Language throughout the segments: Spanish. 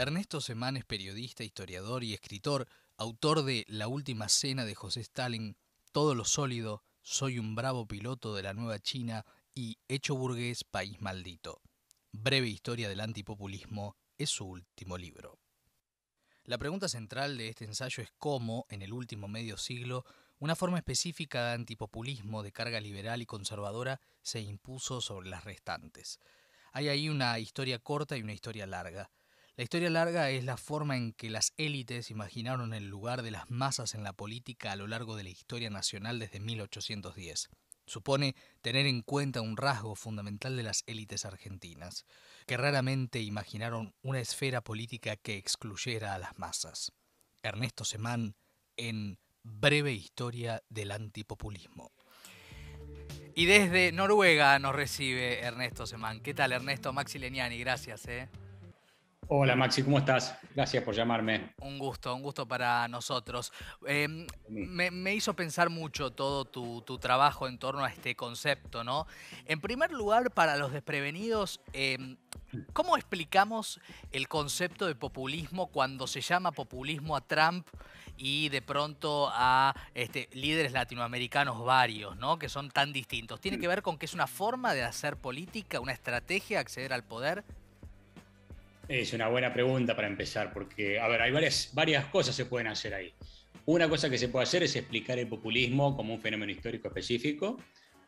Ernesto Semán es periodista, historiador y escritor, autor de La última cena de José Stalin, Todo lo sólido, Soy un bravo piloto de la nueva China y Hecho burgués, país maldito. Breve historia del antipopulismo es su último libro. La pregunta central de este ensayo es cómo, en el último medio siglo, una forma específica de antipopulismo de carga liberal y conservadora se impuso sobre las restantes. Hay ahí una historia corta y una historia larga. La historia larga es la forma en que las élites imaginaron el lugar de las masas en la política a lo largo de la historia nacional desde 1810. Supone tener en cuenta un rasgo fundamental de las élites argentinas, que raramente imaginaron una esfera política que excluyera a las masas. Ernesto Semán en Breve Historia del Antipopulismo. Y desde Noruega nos recibe Ernesto Semán. ¿Qué tal, Ernesto? Maxi Leniani, gracias. ¿eh? Hola Maxi, ¿cómo estás? Gracias por llamarme. Un gusto, un gusto para nosotros. Em, me, hizo pensar mucho todo tu, trabajo en torno a este concepto, ¿no? En primer lugar, para los desprevenidos, em, ¿cómo explicamos el concepto de populismo cuando se llama populismo a Trump y de pronto a este, líderes latinoamericanos varios, ¿no? Que son tan distintos. ¿Tiene que ver con que es una forma de hacer política, una estrategia, acceder al poder? Es una buena pregunta para empezar, porque, a ver, hay varias, varias cosas que se pueden hacer ahí. Una cosa que se puede hacer es explicar el populismo como un fenómeno histórico específico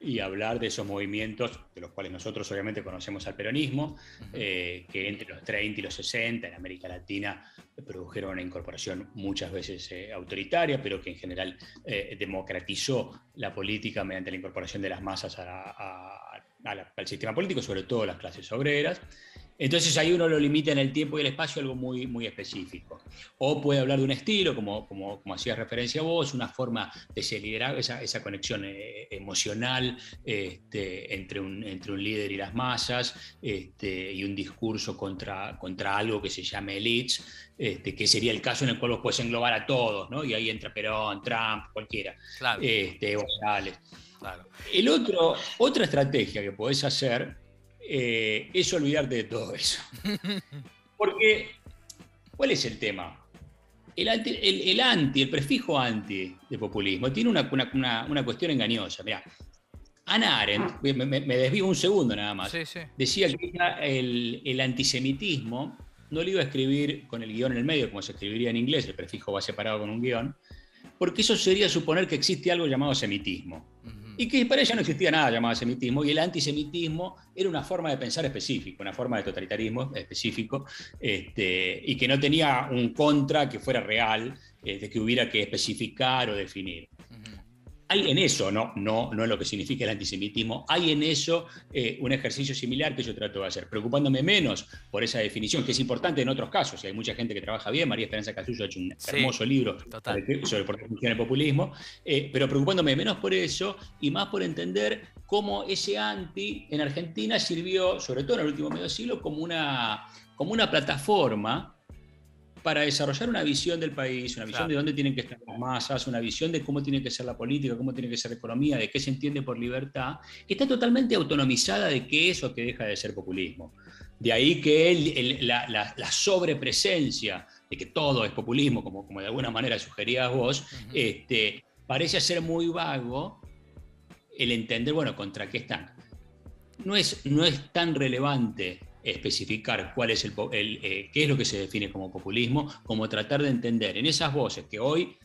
y hablar de esos movimientos, de los cuales nosotros obviamente conocemos al peronismo, eh, que entre los 30 y los 60 en América Latina produjeron una incorporación muchas veces eh, autoritaria, pero que en general eh, democratizó la política mediante la incorporación de las masas al sistema político, sobre todo las clases obreras. Entonces ahí uno lo limita en el tiempo y el espacio algo muy, muy específico. O puede hablar de un estilo, como, como, como hacías referencia vos, una forma de ese liderazgo, esa, esa conexión eh, emocional este, entre, un, entre un líder y las masas, este, y un discurso contra, contra algo que se llama elites, este, que sería el caso en el cual vos puedes englobar a todos, ¿no? Y ahí entra Perón, Trump, cualquiera. Claro. Este, Claro. El otro, otra estrategia que podés hacer eh, es olvidarte de todo eso. Porque, ¿cuál es el tema? El anti, el, prefijo anti de populismo, tiene una, una, cuestión engañosa. Mira, Ana Arendt, me, desvío un segundo nada más, decía que el, el, antisemitismo no lo iba a escribir con el guion en el medio, como se escribiría en inglés, el prefijo va separado con un guion, porque eso sería suponer que existe algo llamado semitismo y que para ella no existía nada llamado semitismo, y el antisemitismo era una forma de pensar específica, una forma de totalitarismo específico, este, y que no tenía un contra que fuera real, eh, de que hubiera que especificar o definir hay en eso, no, no, no en lo que significa el antisemitismo, hay en eso eh, un ejercicio similar que yo trato de hacer, preocupándome menos por esa definición, que es importante en otros casos, y hay mucha gente que trabaja bien, María Esperanza Casullo ha hecho un hermoso libro sobre, por qué funciona el populismo, eh, pero preocupándome menos por eso y más por entender cómo ese anti en Argentina sirvió, sobre todo en el último medio siglo, como una, como una plataforma para desarrollar una visión del país, una visión de dónde tienen que estar las masas, una visión de cómo tiene que ser la política, cómo tiene que ser la economía, de qué se entiende por libertad, que está totalmente autonomizada de qué es o qué deja de ser populismo. De ahí que la, sobrepresencia de que todo es populismo, como, como de alguna manera sugerías vos, este, parece ser muy vago el entender, bueno, contra qué están. No es, no es tan relevante especificar cuál es el, eh, qué es lo que se define como populismo, como tratar de entender en esas voces que hoy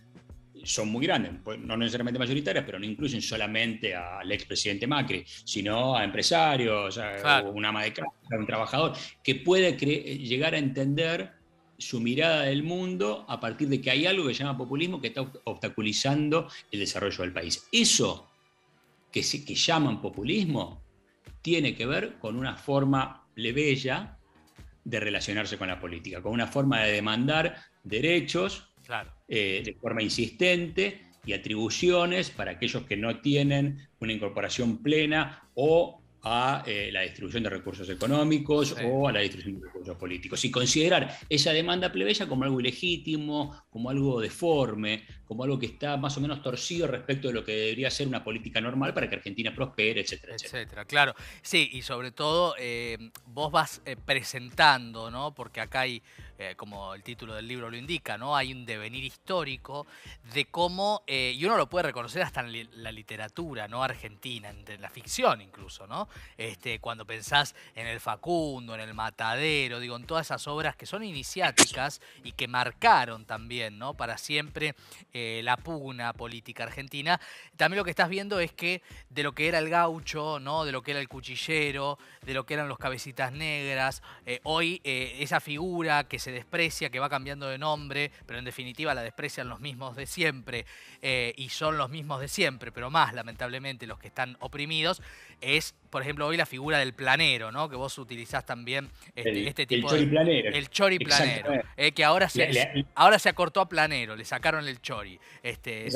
son muy grandes, pues, no necesariamente mayoritarias, pero no incluyen solamente al expresidente Macri, sino a empresarios, a una ama de casa, a un trabajador, que puede llegar a entender su mirada del mundo a partir de que hay algo que se llama populismo que está obstaculizando el desarrollo del país. Eso que, se, que llaman populismo tiene que ver con una forma plebeya de relacionarse con la política, con una forma de demandar derechos eh, de forma insistente y atribuciones para aquellos que no tienen una incorporación plena o a eh, la distribución de recursos económicos o a la distribución de recursos políticos. Y considerar esa demanda plebeya como algo ilegítimo, como algo deforme, como algo que está más o menos torcido respecto de lo que debería ser una política normal para que Argentina prospere, etcétera, etcétera. claro. Sí, y sobre todo eh, vos vas eh, presentando, ¿no? Porque acá hay eh, como el título del libro lo indica, ¿no? Hay un devenir histórico de cómo, eh, y uno lo puede reconocer hasta en la literatura, ¿no? Argentina, en la ficción incluso, ¿no? Este, cuando pensás en el Facundo, en el Matadero, digo, en todas esas obras que son iniciáticas y que marcaron también, ¿no? Para siempre eh, la pugna política argentina. También lo que estás viendo es que de lo que era el gaucho, ¿no? De lo que era el cuchillero, de lo que eran los cabecitas negras, hoy esa figura que se se desprecia, que va cambiando de nombre, pero en definitiva la desprecian los mismos de siempre eh, y son los mismos de siempre, pero más lamentablemente los que están oprimidos, es, por ejemplo, hoy la figura del planero, ¿no? Que vos utilizás también este, este tipo el de... El choriplanero. Eh, que ahora se, ahora se acortó a planero, le sacaron el chori. Este,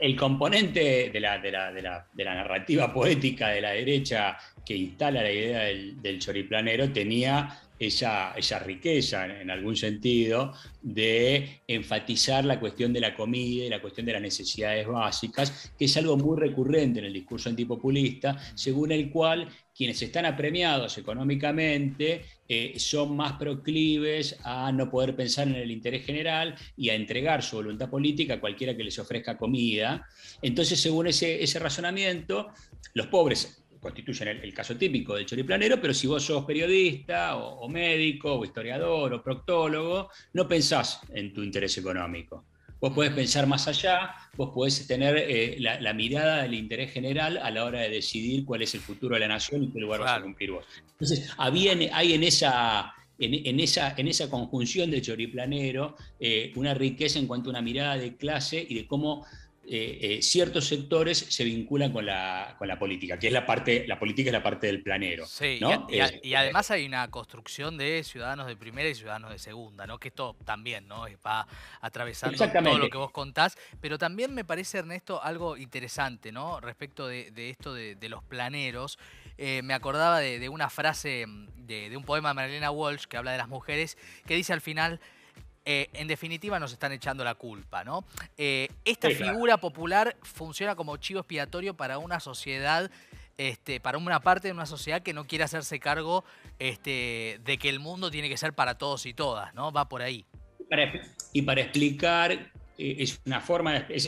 el, componente de la, de, la, de, la, de la narrativa poética de la derecha que instala la idea del, del choriplanero tenía esa, esa riqueza, en, algún sentido, de enfatizar la cuestión de la comida y la cuestión de las necesidades básicas, que es algo muy recurrente en el discurso antipopulista, según el cual quienes están apremiados económicamente eh, son más proclives a no poder pensar en el interés general y a entregar su voluntad política a cualquiera que les ofrezca comida. Entonces, según ese, ese razonamiento, los pobres constituyen el, caso típico del choriplanero, pero si vos sos periodista o, médico o historiador o proctólogo, no pensás en tu interés económico. Vos podés pensar más allá, vos podés tener eh, la, mirada del interés general a la hora de decidir cuál es el futuro de la nación y qué lugar vas a cumplir vos. Entonces, hay en esa, en, esa, en esa conjunción de choriplanero eh, una riqueza en cuanto a una mirada de clase y de cómo eh, eh, ciertos sectores se vinculan con la, con la, política, que es la parte, la política es la parte del planero. Sí, y, además hay una construcción de ciudadanos de primera y ciudadanos de segunda, ¿no? Que esto también, ¿no? Va atravesando todo lo que vos contás. Pero también me parece, Ernesto, algo interesante, ¿no? Respecto de, esto de, los planeros. Eh, me acordaba de, una frase de, de un poema de Marilena Walsh que habla de las mujeres, que dice al final. Eh, en definitiva nos están echando la culpa, ¿no? Eh, esta figura popular funciona como chivo expiatorio para una sociedad, este, para una parte de una sociedad que no quiere hacerse cargo este, de que el mundo tiene que ser para todos y todas, ¿no? Va por ahí. y para explicar es una forma, es,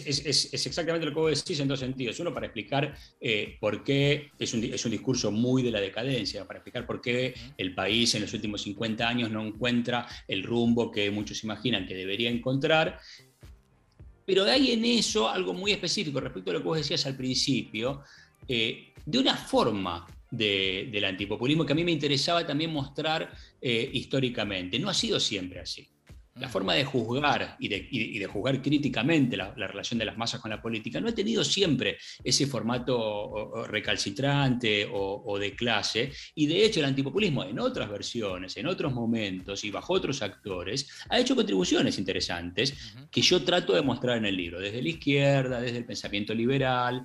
exactamente lo que vos decís en dos sentidos. Uno, para explicar eh, por qué es un, es un, discurso muy de la decadencia, para explicar por qué el país en los últimos 50 años no encuentra el rumbo que muchos imaginan que debería encontrar. Pero hay en eso algo muy específico respecto a lo que vos decías al principio, eh, de una forma del antipopulismo que a mí me interesaba también mostrar históricamente. No ha sido siempre así. La forma de juzgar y de, juzgar críticamente la, relación de las masas con la política no ha tenido siempre ese formato recalcitrante o, de clase. Y de hecho el antipopulismo en otras versiones, en otros momentos y bajo otros actores, ha hecho contribuciones interesantes que yo trato de mostrar en el libro, desde la izquierda, desde el pensamiento liberal.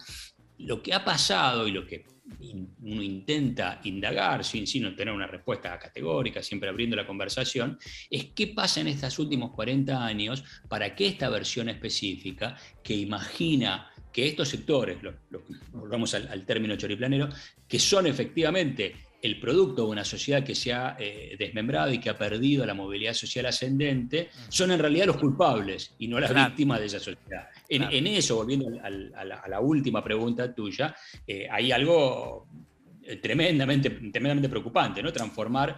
Lo que ha pasado y lo que uno intenta indagar sin, sin tener una respuesta categórica, siempre abriendo la conversación, es qué pasa en estos últimos 40 años para que esta versión específica que imagina que estos sectores, volvamos al, al término choriplanero, que son efectivamente el producto de una sociedad que se ha eh, desmembrado y que ha perdido la movilidad social ascendente, son en realidad los culpables y no las víctimas de esa sociedad. En, eso, volviendo a, la, última pregunta tuya, eh, hay algo eh, tremendamente, tremendamente preocupante, ¿no? Transformar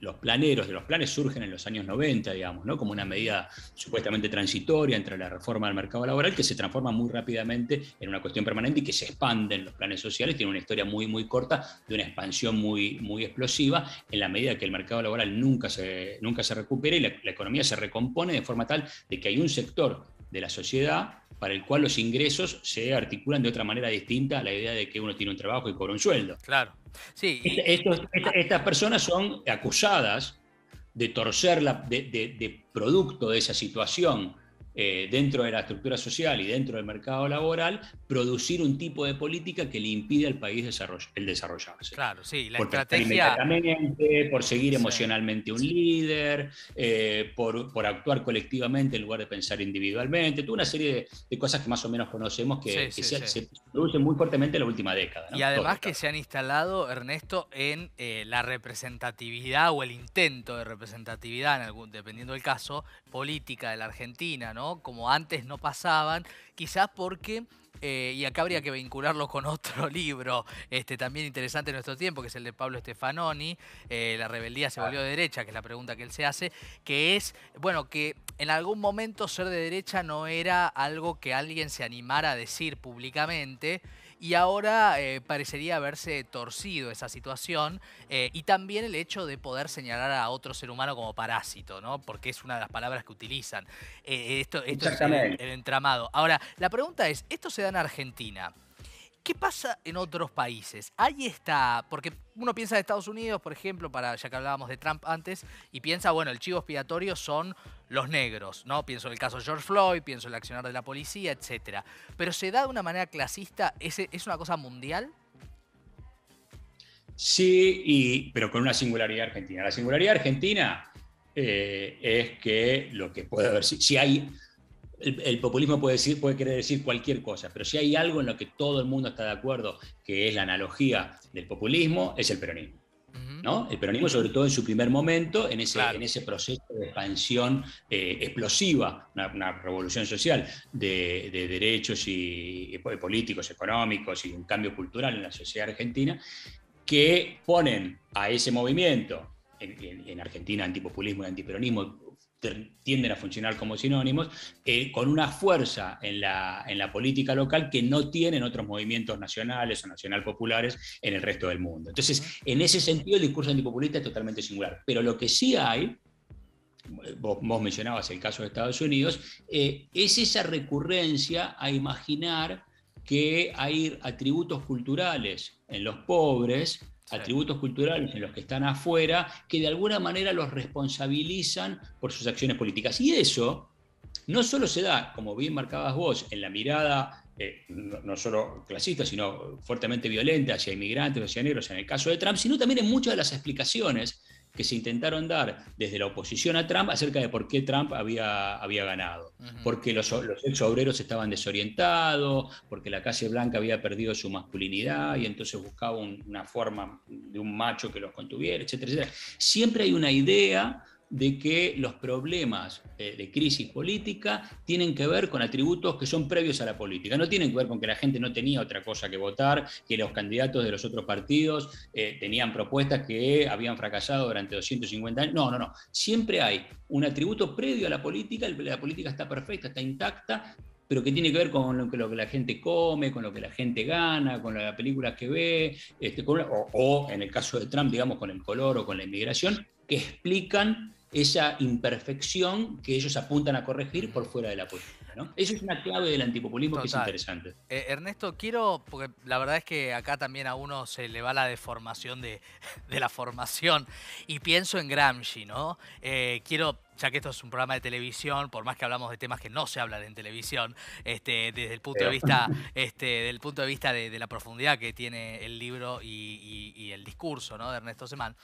los planeros de los planes surgen en los años 90, digamos, ¿no? como una medida supuestamente transitoria entre la reforma del mercado laboral que se transforma muy rápidamente en una cuestión permanente y que se expande en los planes sociales, tiene una historia muy, muy corta de una expansión muy, muy explosiva en la medida que el mercado laboral nunca se, nunca se recupera y la economía se recompone de forma tal de que hay un sector de la sociedad para el cual los ingresos se articulan de otra manera distinta a la idea de que uno tiene un trabajo y cobra un sueldo. Claro. Sí. estas personas son acusadas de torcer la, de, producto de esa situación eh, dentro de la estructura social y dentro del mercado laboral, producir un tipo de política que le impide al país el desarrollarse. Claro, sí, la por estrategia... Por seguir emocionalmente un líder, eh, por, actuar colectivamente en lugar de pensar individualmente, toda una serie de, cosas que más o menos conocemos que, se, producen muy fuertemente en la última década. Y además que se han instalado, Ernesto, en eh, la representatividad o el intento de representatividad, en algún, dependiendo del caso, política de la Argentina, ¿no? Como antes no pasaban, quizás porque, eh, y acá habría que vincularlo con otro libro este, también interesante en nuestro tiempo, que es el de Pablo Stefanoni, eh, La rebeldía se volvió de derecha, que es la pregunta que él se hace, que es, bueno, que en algún momento ser de derecha no era algo que alguien se animara a decir públicamente, y ahora eh, parecería haberse torcido esa situación eh, y también el hecho de poder señalar a otro ser humano como parásito, ¿no? Porque es una de las palabras que utilizan. Eh, esto, esto es el, entramado. Ahora, la pregunta es, ¿esto se da en Argentina? ¿Qué pasa en otros países? Ahí está, porque uno piensa en Estados Unidos, por ejemplo, para ya que hablábamos de Trump antes, y piensa, bueno, el chivo expiatorio son los negros, ¿no? Pienso en el caso de George Floyd, pienso en el accionar de la policía, etc. Pero se da de una manera clasista, ¿es, es una cosa mundial? Sí, y, pero con una singularidad argentina. La singularidad argentina eh, es que lo que puede haber, si hay el, populismo puede, decir, puede querer decir cualquier cosa, pero si hay algo en lo que todo el mundo está de acuerdo, que es la analogía del populismo, es el peronismo. ¿no? El peronismo, sobre todo en su primer momento, en ese, en ese proceso de expansión eh, explosiva, una, revolución social de, derechos y, políticos, económicos y un cambio cultural en la sociedad argentina, que ponen a ese movimiento en, en Argentina, antipopulismo y antiperonismo, tienden a funcionar como sinónimos, eh, con una fuerza en la, en la, política local que no tienen otros movimientos nacionales o nacional populares en el resto del mundo. Entonces, en ese sentido, el discurso antipopulista es totalmente singular. Pero lo que sí hay, vos, mencionabas el caso de Estados Unidos, eh, es esa recurrencia a imaginar que hay atributos culturales en los pobres atributos culturales en los que están afuera, que de alguna manera los responsabilizan por sus acciones políticas. Y eso no solo se da, como bien marcabas vos, en la mirada eh, no, solo clasista, sino fuertemente violenta hacia inmigrantes, hacia negros en el caso de Trump, sino también en muchas de las explicaciones que se intentaron dar desde la oposición a Trump acerca de por qué Trump había, había ganado. Porque los, los ex obreros estaban desorientados, porque la clase blanca había perdido su masculinidad y entonces buscaba una forma de un macho que los contuviera, etcétera, etcétera. Siempre hay una idea de que los problemas eh, de crisis política tienen que ver con atributos que son previos a la política. No tienen que ver con que la gente no tenía otra cosa que votar, que los candidatos de los otros partidos eh, tenían propuestas que habían fracasado durante 250 años. No, no, no. Siempre hay un atributo previo a la política, la política está perfecta, está intacta, pero que tiene que ver con lo que, la gente come, con lo que la gente gana, con las películas que ve, este, o en el caso de Trump, digamos, con el color o con la inmigración, que explican esa imperfección que ellos apuntan a corregir por fuera de la política. ¿no? Eso es una clave del antipopulismo que es interesante. Eh, Ernesto, quiero, porque la verdad es que acá también a uno se le va la deformación de, la formación y pienso en Gramsci, ¿no? Eh, quiero ya que esto es un programa de televisión, por más que hablamos de temas que no se hablan en televisión, este, desde el punto de vista, este, del punto de vista de, la profundidad que tiene el libro y, el discurso ¿no? de Ernesto Semán,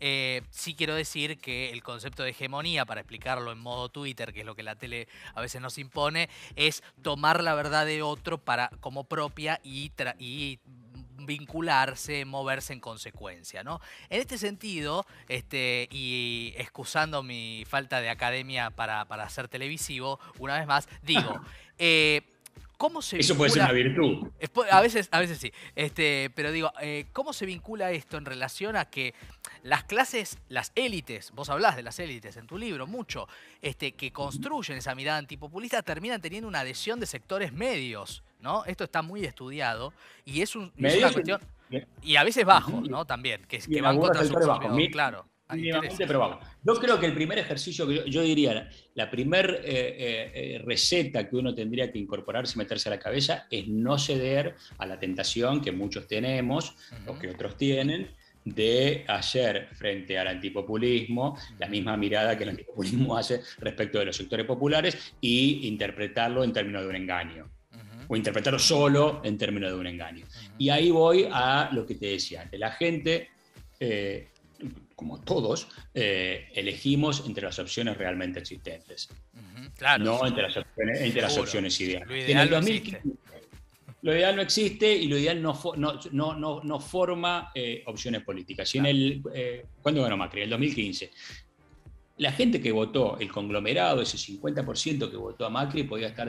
eh, sí quiero decir que el concepto de hegemonía, para explicarlo en modo Twitter, que es lo que la tele a veces nos impone, es tomar la verdad de otro para, como propia y, y vincularse, moverse en consecuencia, ¿no? En este sentido, este, y excusando mi falta de academia para, para ser televisivo, una vez más, digo, eh, ¿Cómo se Eso puede ser una virtud. A veces, a veces sí. Este, pero digo, eh, ¿cómo se vincula esto en relación a que las clases, las élites, vos hablás de las élites en tu libro mucho, este, que construyen esa mirada antipopulista, terminan teniendo una adhesión de sectores medios, ¿no? Esto está muy estudiado y es, un, una cuestión... Y a veces bajo, ¿no? También, que, que van contra su claro. Yo creo que el primer ejercicio, que yo, diría, la primera eh, eh, eh, receta que uno tendría que incorporarse y meterse a la cabeza es no ceder a la tentación que muchos tenemos o que otros tienen de hacer frente al antipopulismo la misma mirada que el antipopulismo hace respecto de los sectores populares y interpretarlo en términos de un engaño. O interpretarlo solo en términos de un engaño. Y ahí voy a lo que te decía antes. La gente, eh, como todos, eh, elegimos entre las opciones realmente existentes. claro, no entre las opciones, entre las opciones ideales. en el 2015, lo ideal no existe y lo ideal no, no, no, forma eh, opciones políticas. Y en el, eh, ¿Cuándo ganó Macri? En el 2015. La gente que votó, el conglomerado, ese 50% que votó a Macri, podía estar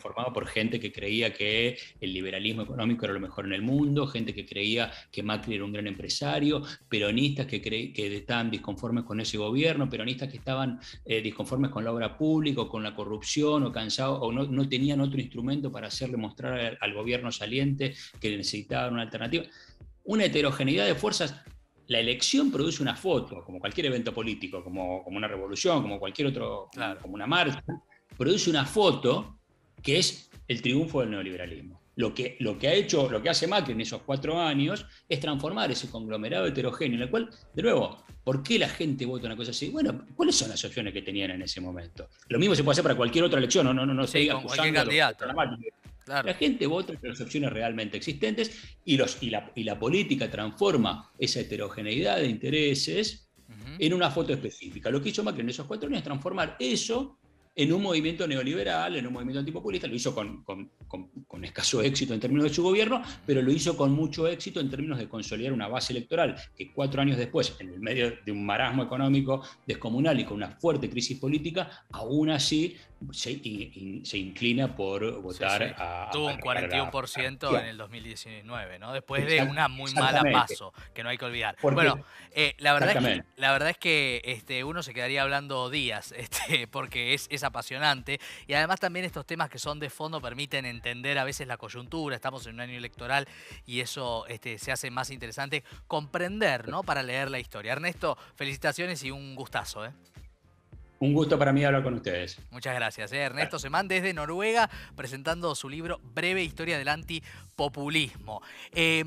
formado por gente que creía que el liberalismo económico era lo mejor en el mundo, gente que creía que Macri era un gran empresario, peronistas que, que estaban disconformes con ese gobierno, peronistas que estaban eh, disconformes con la obra pública o con la corrupción o cansados o no, tenían otro instrumento para hacerle mostrar al, gobierno saliente que necesitaban una alternativa. Una heterogeneidad de fuerzas la elección produce una foto, como cualquier evento político, como, como una revolución, como cualquier otro, como una marcha, produce una foto que es el triunfo del neoliberalismo. Lo que, lo que ha hecho, lo que hace Macri en esos cuatro años es transformar ese conglomerado heterogéneo, en el cual, de nuevo, ¿por qué la gente vota una cosa así? Bueno, ¿cuáles son las opciones que tenían en ese momento? Lo mismo se puede hacer para cualquier otra elección, no, no, no, no sí, con cualquier candidato. La gente vota entre las opciones realmente existentes y, los, y, la, y la política transforma esa heterogeneidad de intereses en una foto específica. Lo que hizo Macri en esos cuatro años es transformar eso en un movimiento neoliberal, en un movimiento antipopulista, lo hizo con, con, escaso éxito en términos de su gobierno, pero lo hizo con mucho éxito en términos de consolidar una base electoral que cuatro años después, en el medio de un marasmo económico descomunal y con una fuerte crisis política, aún así se, inclina por votar a... Tuvo un 41% en el 2019, ¿no? Después de una muy mala paso, que no hay que olvidar. bueno, eh, la, verdad es que, la verdad es que este, uno se quedaría hablando días, este, porque es, es apasionante y además también estos temas que son de fondo permiten entender a veces la coyuntura, estamos en un año electoral y eso este, se hace más interesante comprender, ¿no? Para leer la historia. Ernesto, felicitaciones y un gustazo, ¿eh? Un gusto para mí hablar con ustedes. Muchas gracias. ¿eh? Ernesto Semán desde Noruega presentando su libro Breve Historia del Antipopulismo. Eh,